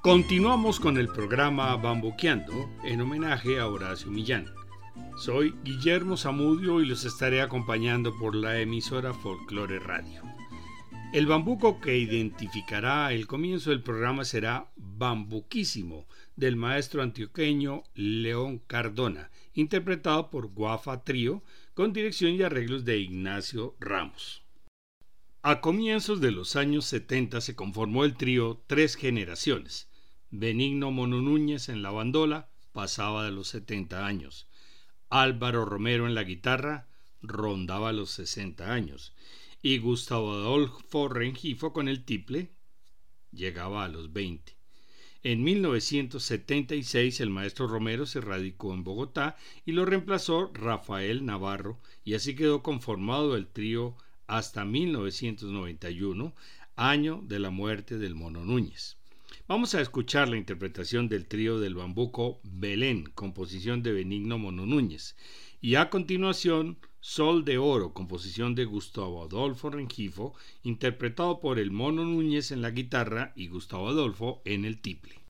Continuamos con el programa Bambuqueando en homenaje a Horacio Millán. Soy Guillermo Zamudio y los estaré acompañando por la emisora Folklore Radio. El bambuco que identificará el comienzo del programa será Bambuquísimo del maestro antioqueño León Cardona, interpretado por Guafa Trío con dirección y arreglos de Ignacio Ramos. A comienzos de los años 70 se conformó el trío Tres Generaciones, Benigno Mono Núñez en la bandola pasaba de los 70 años. Álvaro Romero en la guitarra rondaba los 60 años. Y Gustavo Adolfo Rengifo con el tiple llegaba a los 20. En 1976 el maestro Romero se radicó en Bogotá y lo reemplazó Rafael Navarro y así quedó conformado el trío hasta 1991, año de la muerte del Mono Núñez. Vamos a escuchar la interpretación del trío del bambuco Belén, composición de Benigno Mono Núñez, y a continuación Sol de Oro, composición de Gustavo Adolfo Rengifo, interpretado por el Mono Núñez en la guitarra y Gustavo Adolfo en el tiple.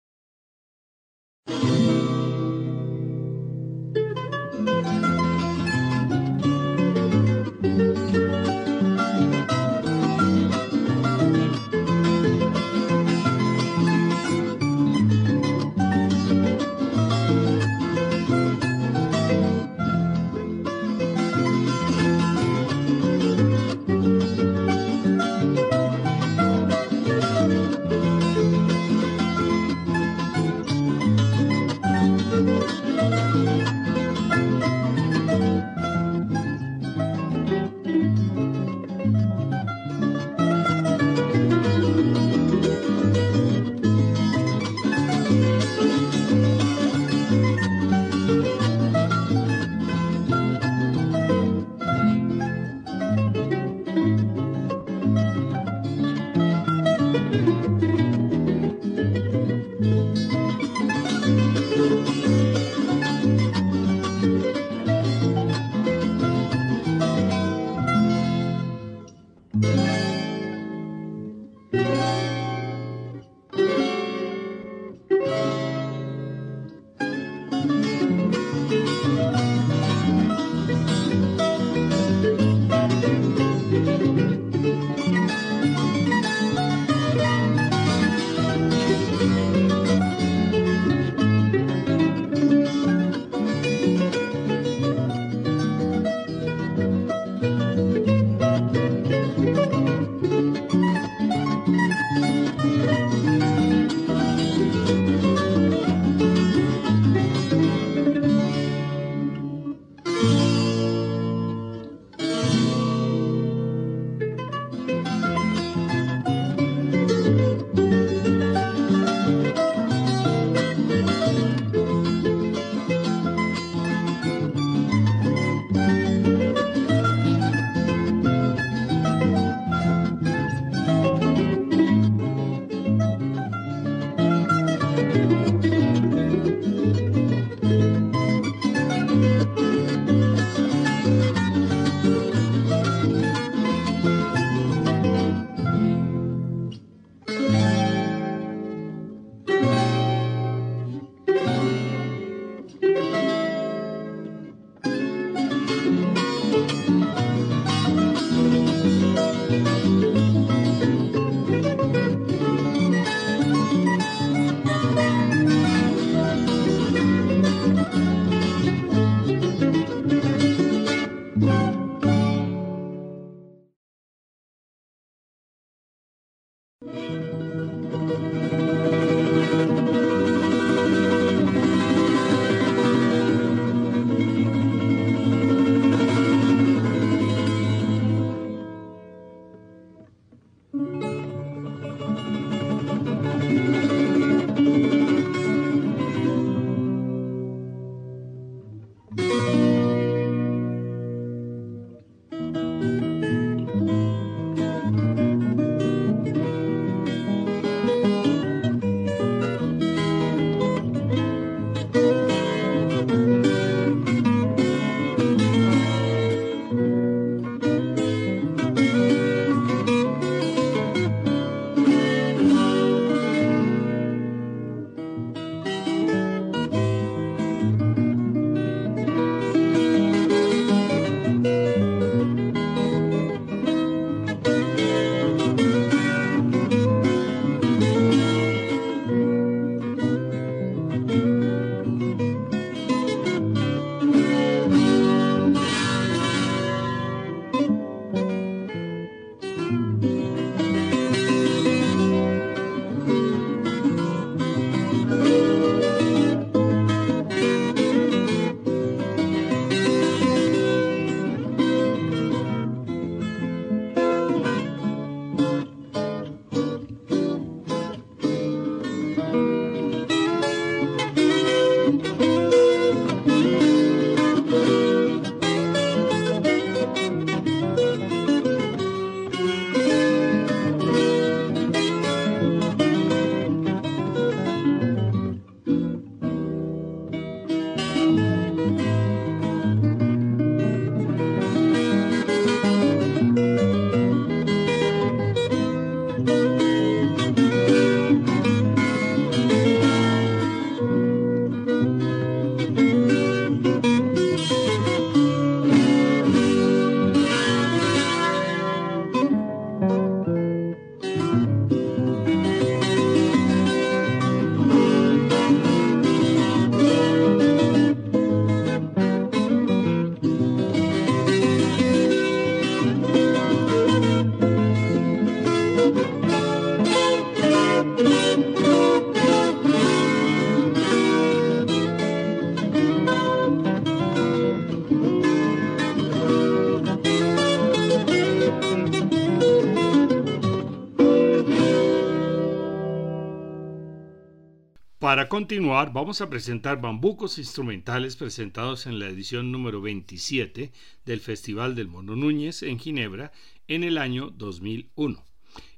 Para continuar, vamos a presentar bambucos instrumentales presentados en la edición número 27 del Festival del Mono Núñez en Ginebra en el año 2001.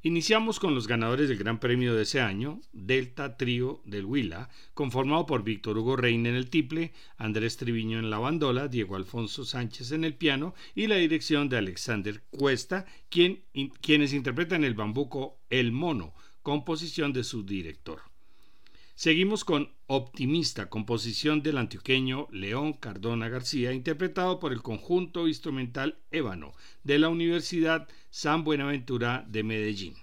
Iniciamos con los ganadores del Gran Premio de ese año, Delta Trío del Huila, conformado por Víctor Hugo Reina en el tiple, Andrés Triviño en la bandola, Diego Alfonso Sánchez en el piano y la dirección de Alexander Cuesta, quien, quienes interpretan el bambuco El Mono, composición de su director. Seguimos con Optimista, composición del antioqueño León Cardona García, interpretado por el conjunto instrumental Ébano de la Universidad San Buenaventura de Medellín.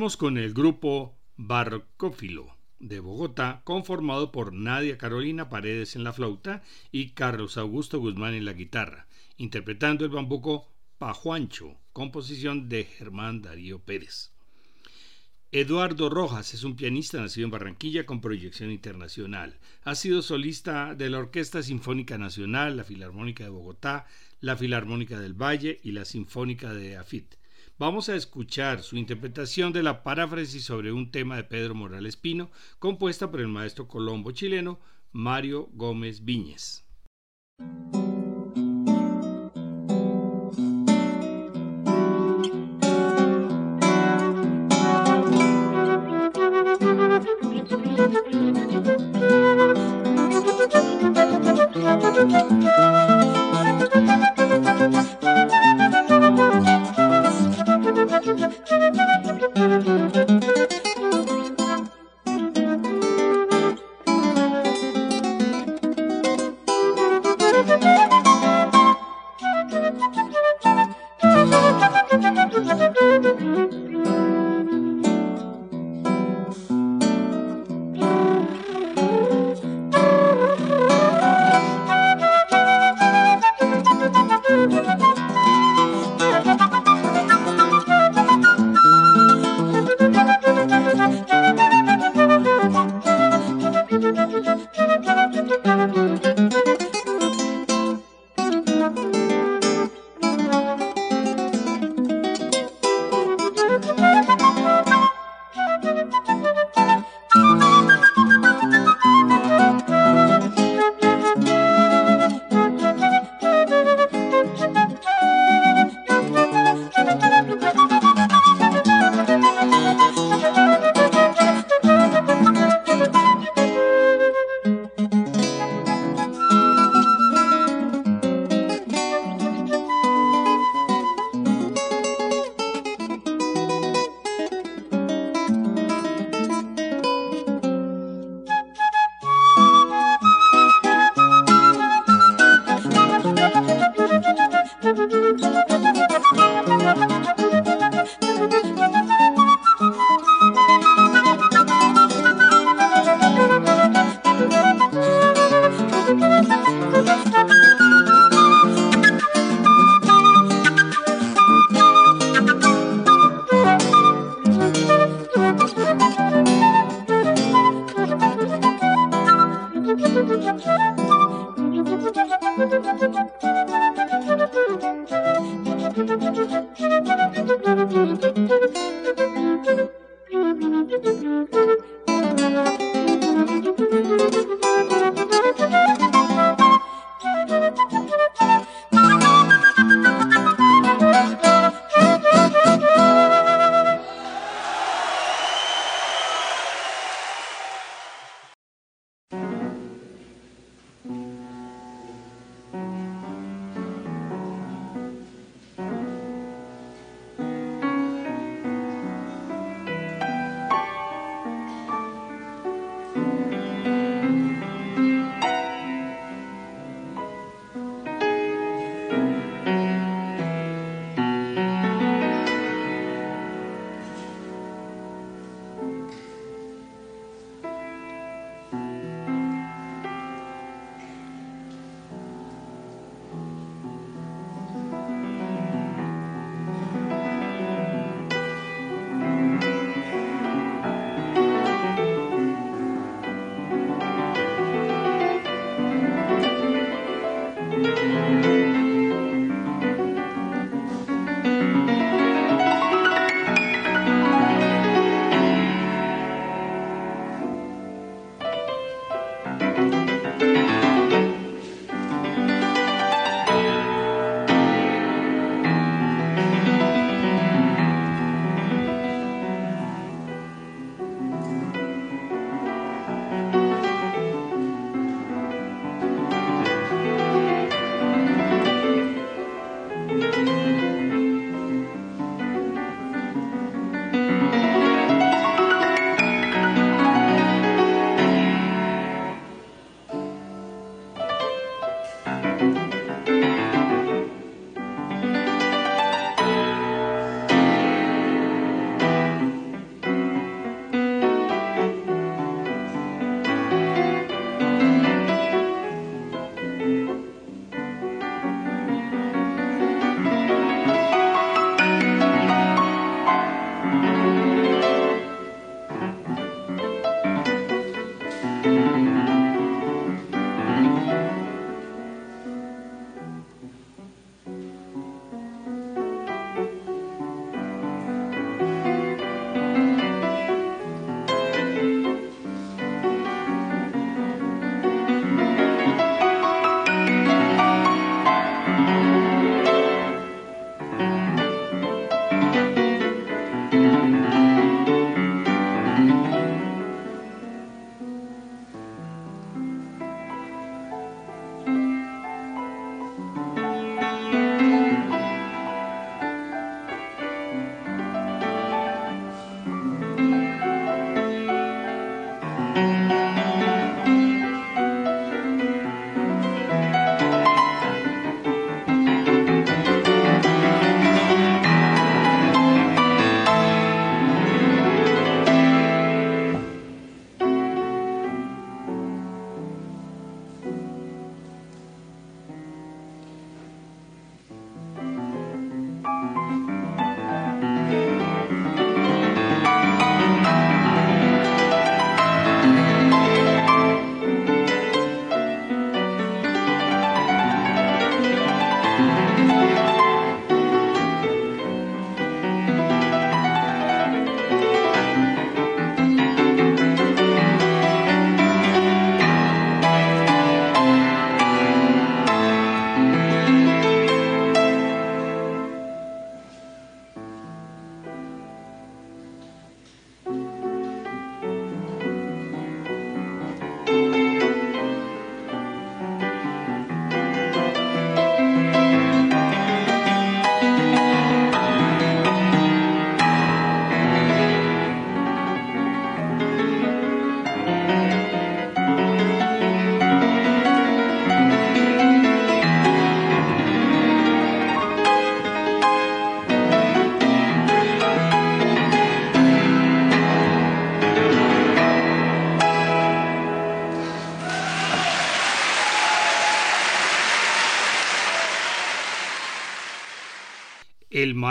Con el grupo Barcófilo de Bogotá, conformado por Nadia Carolina Paredes en la flauta y Carlos Augusto Guzmán en la guitarra, interpretando el bambuco Pajuancho, composición de Germán Darío Pérez. Eduardo Rojas es un pianista nacido en Barranquilla con proyección internacional. Ha sido solista de la Orquesta Sinfónica Nacional, la Filarmónica de Bogotá, la Filarmónica del Valle y la Sinfónica de Afit. Vamos a escuchar su interpretación de la paráfrasis sobre un tema de Pedro Morales Pino, compuesta por el maestro colombo chileno Mario Gómez Viñez.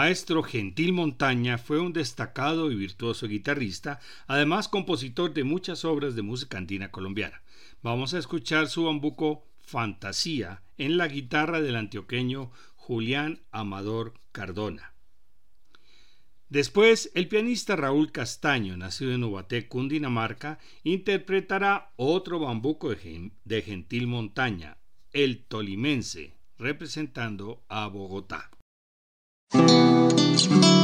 Maestro Gentil Montaña fue un destacado y virtuoso guitarrista, además compositor de muchas obras de música andina colombiana. Vamos a escuchar su bambuco Fantasía en la guitarra del antioqueño Julián Amador Cardona. Después, el pianista Raúl Castaño, nacido en Ubaté, Cundinamarca, interpretará otro bambuco de Gentil Montaña, el Tolimense, representando a Bogotá. Música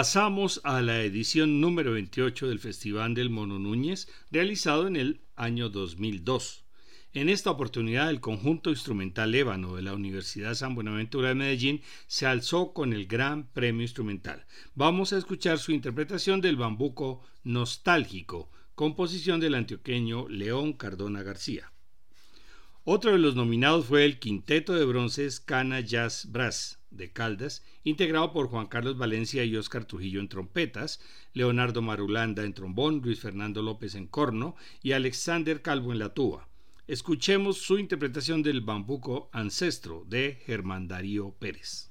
Pasamos a la edición número 28 del Festival del Mono Núñez, realizado en el año 2002. En esta oportunidad, el conjunto instrumental Ébano de la Universidad San Buenaventura de Medellín se alzó con el Gran Premio Instrumental. Vamos a escuchar su interpretación del bambuco nostálgico, composición del antioqueño León Cardona García. Otro de los nominados fue el Quinteto de Bronces Cana Jazz Brass de Caldas, integrado por Juan Carlos Valencia y Óscar Trujillo en trompetas, Leonardo Marulanda en trombón, Luis Fernando López en corno y Alexander Calvo en la tuba. Escuchemos su interpretación del bambuco ancestro de Germán Darío Pérez.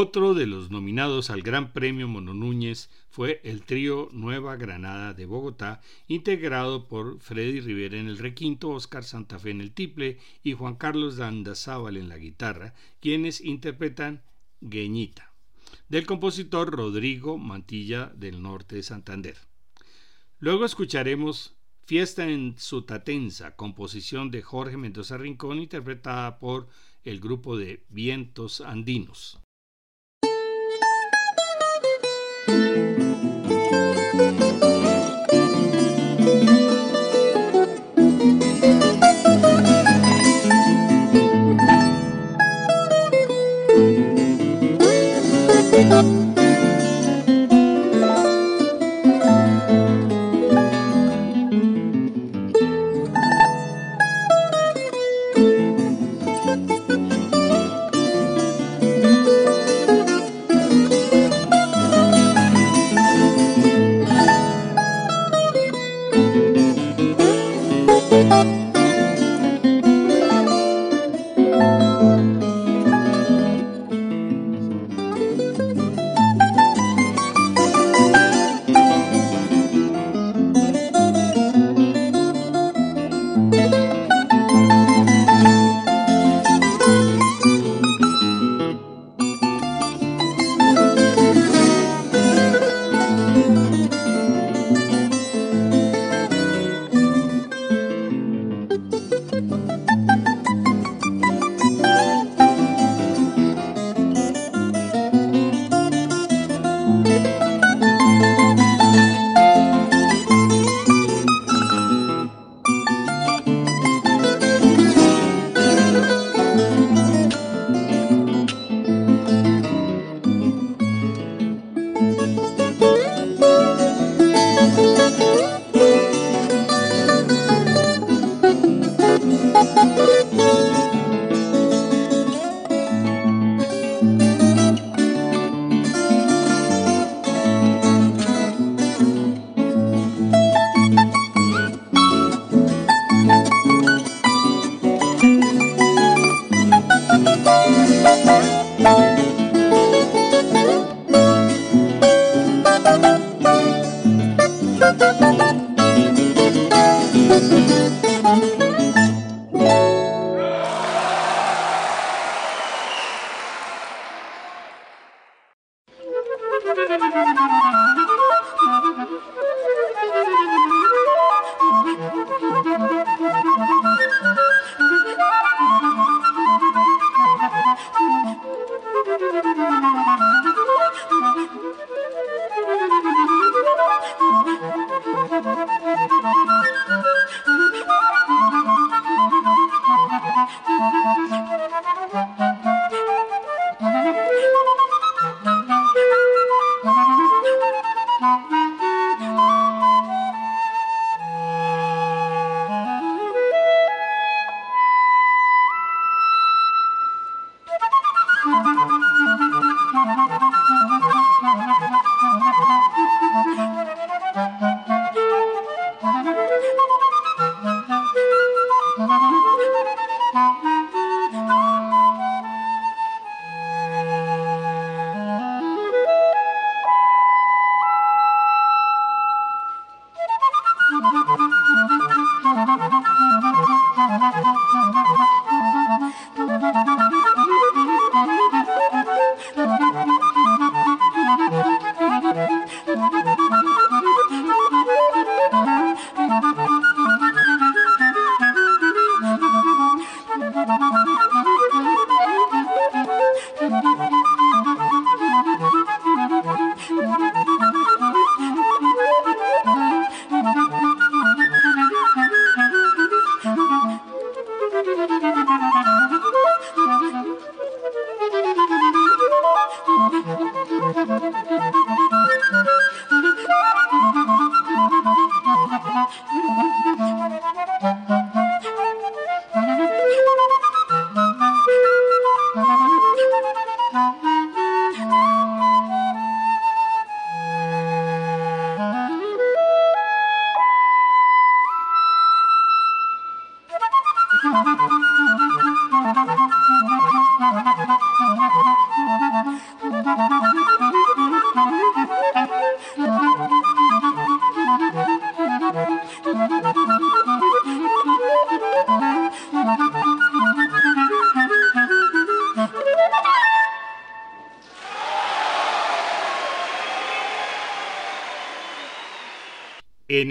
Otro de los nominados al Gran Premio Mono Núñez fue el trío Nueva Granada de Bogotá, integrado por Freddy Rivera en el requinto, Oscar Santa Fe en el tiple y Juan Carlos Dandazábal en la guitarra, quienes interpretan Gueñita, del compositor Rodrigo Mantilla del norte de Santander. Luego escucharemos Fiesta en Sutatensa, composición de Jorge Mendoza Rincón, interpretada por el grupo de Vientos Andinos. Música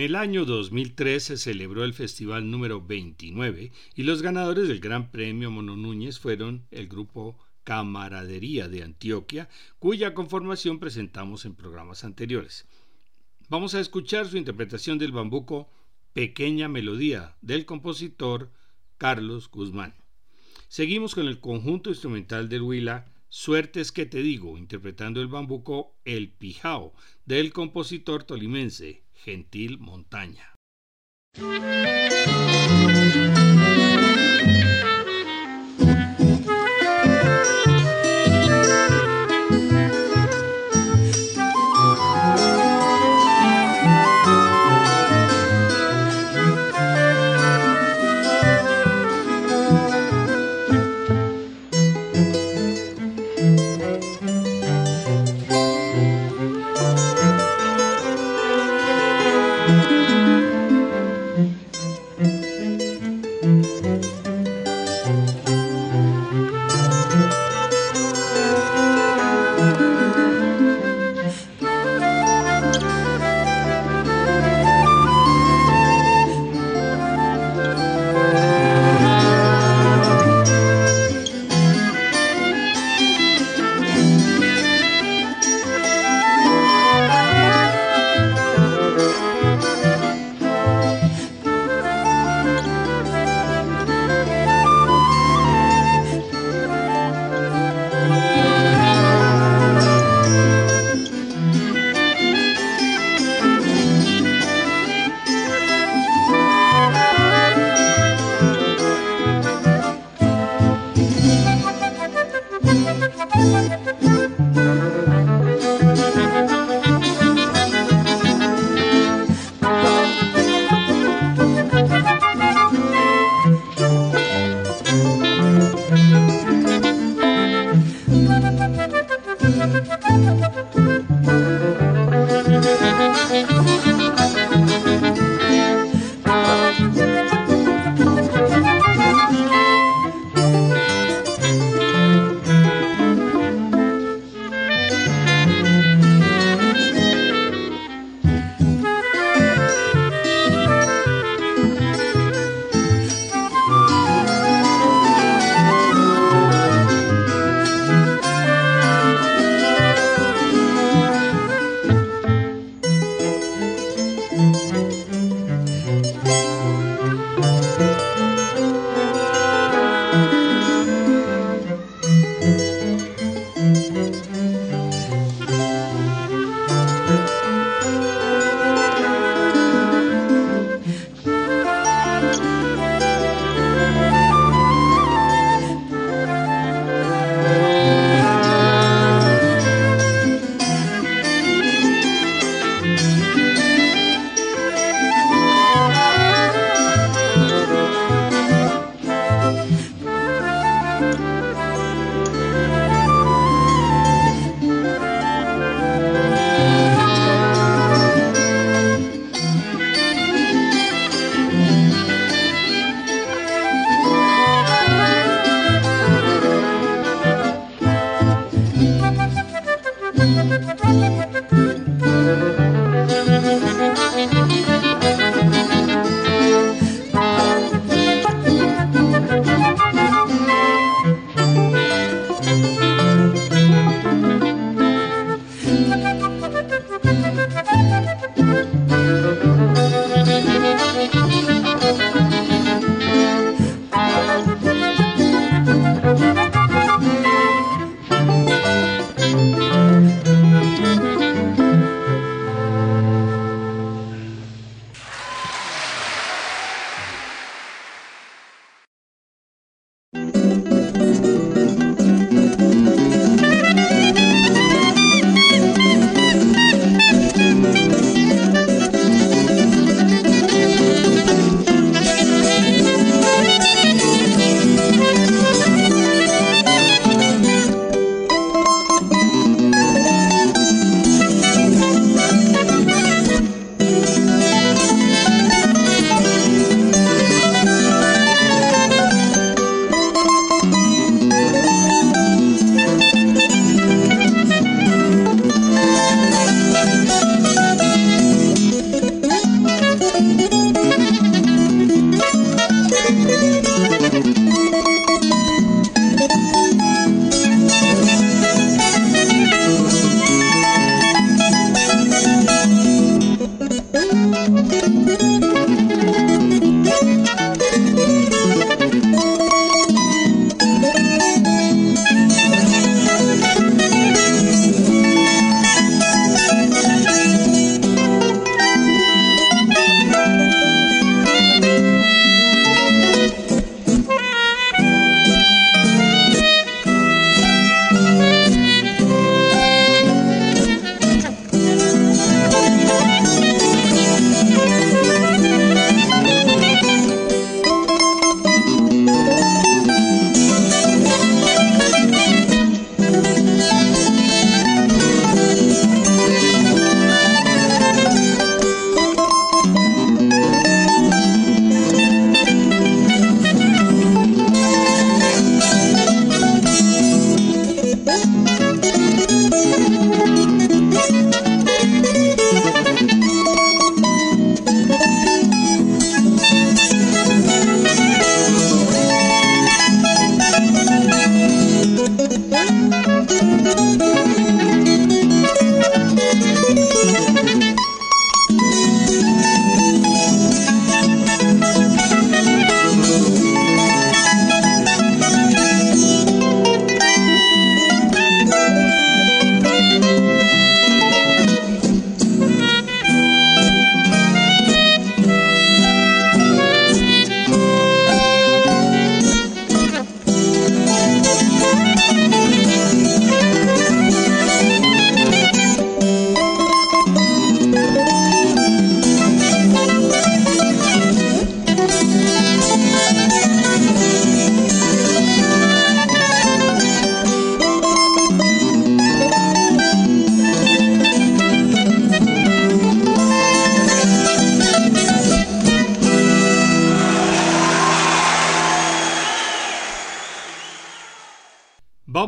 el año 2003 se celebró el festival número 29 y los ganadores del Gran Premio Mono Núñez fueron el grupo Camaradería de Antioquia, cuya conformación presentamos en programas anteriores. Vamos a escuchar su interpretación del bambuco Pequeña Melodía del compositor Carlos Guzmán. Seguimos con el conjunto instrumental del Huila Suertes que te digo, interpretando el bambuco El Pijao del compositor tolimense Gentil Montaña.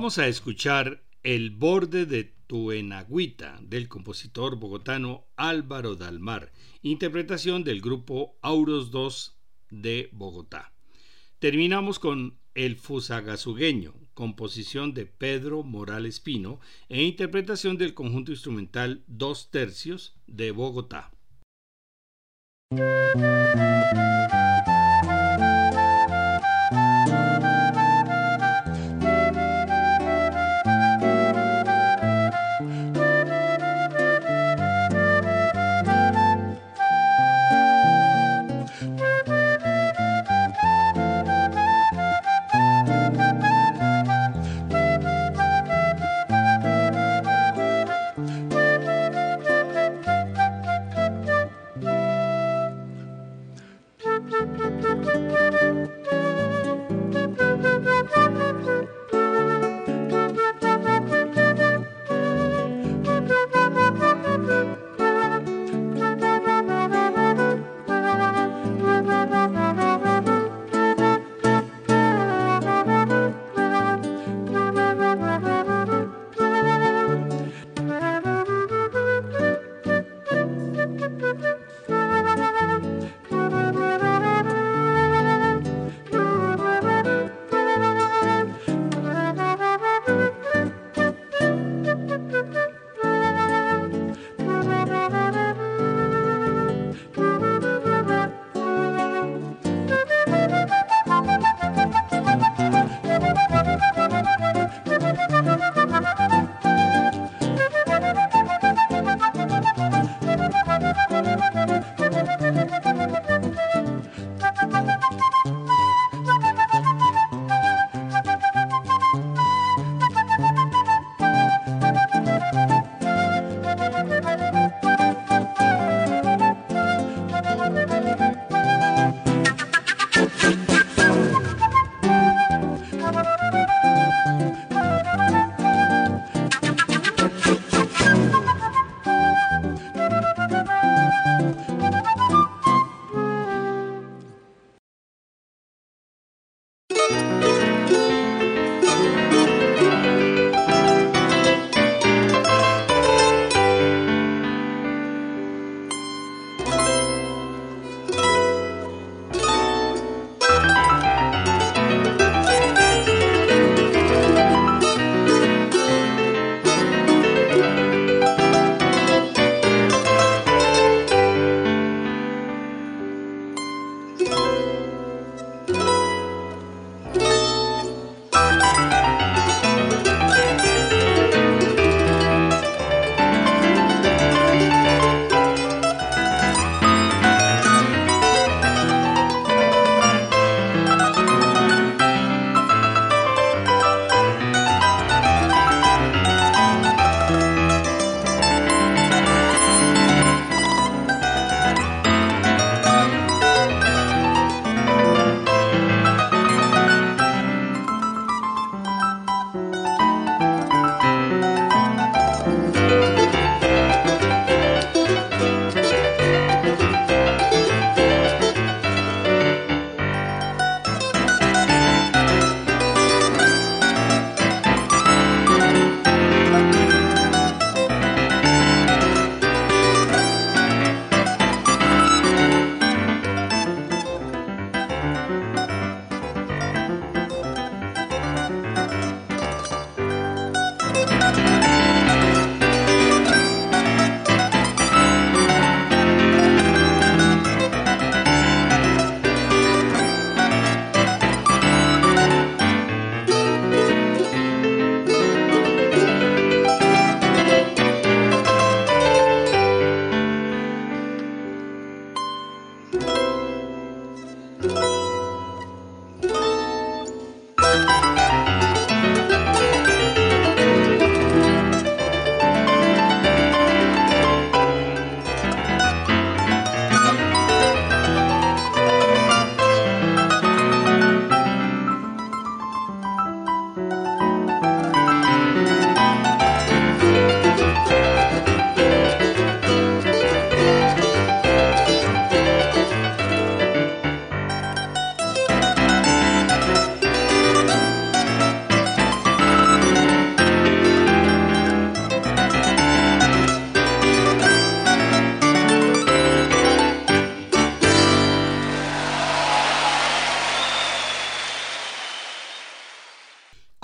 Vamos a escuchar El borde de tu enagüita del compositor bogotano Álvaro Dalmar, interpretación del grupo Auros 2 de Bogotá. Terminamos con El Fusagasugueño, composición de Pedro Morales Pino e interpretación del conjunto instrumental Dos Tercios de Bogotá.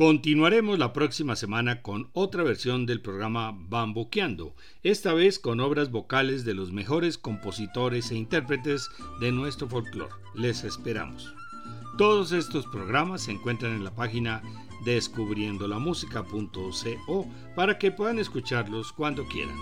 Continuaremos la próxima semana con otra versión del programa Bambuqueando, esta vez con obras vocales de los mejores compositores e intérpretes de nuestro folclore. Les esperamos. Todos estos programas se encuentran en la página descubriendolamusica.co para que puedan escucharlos cuando quieran.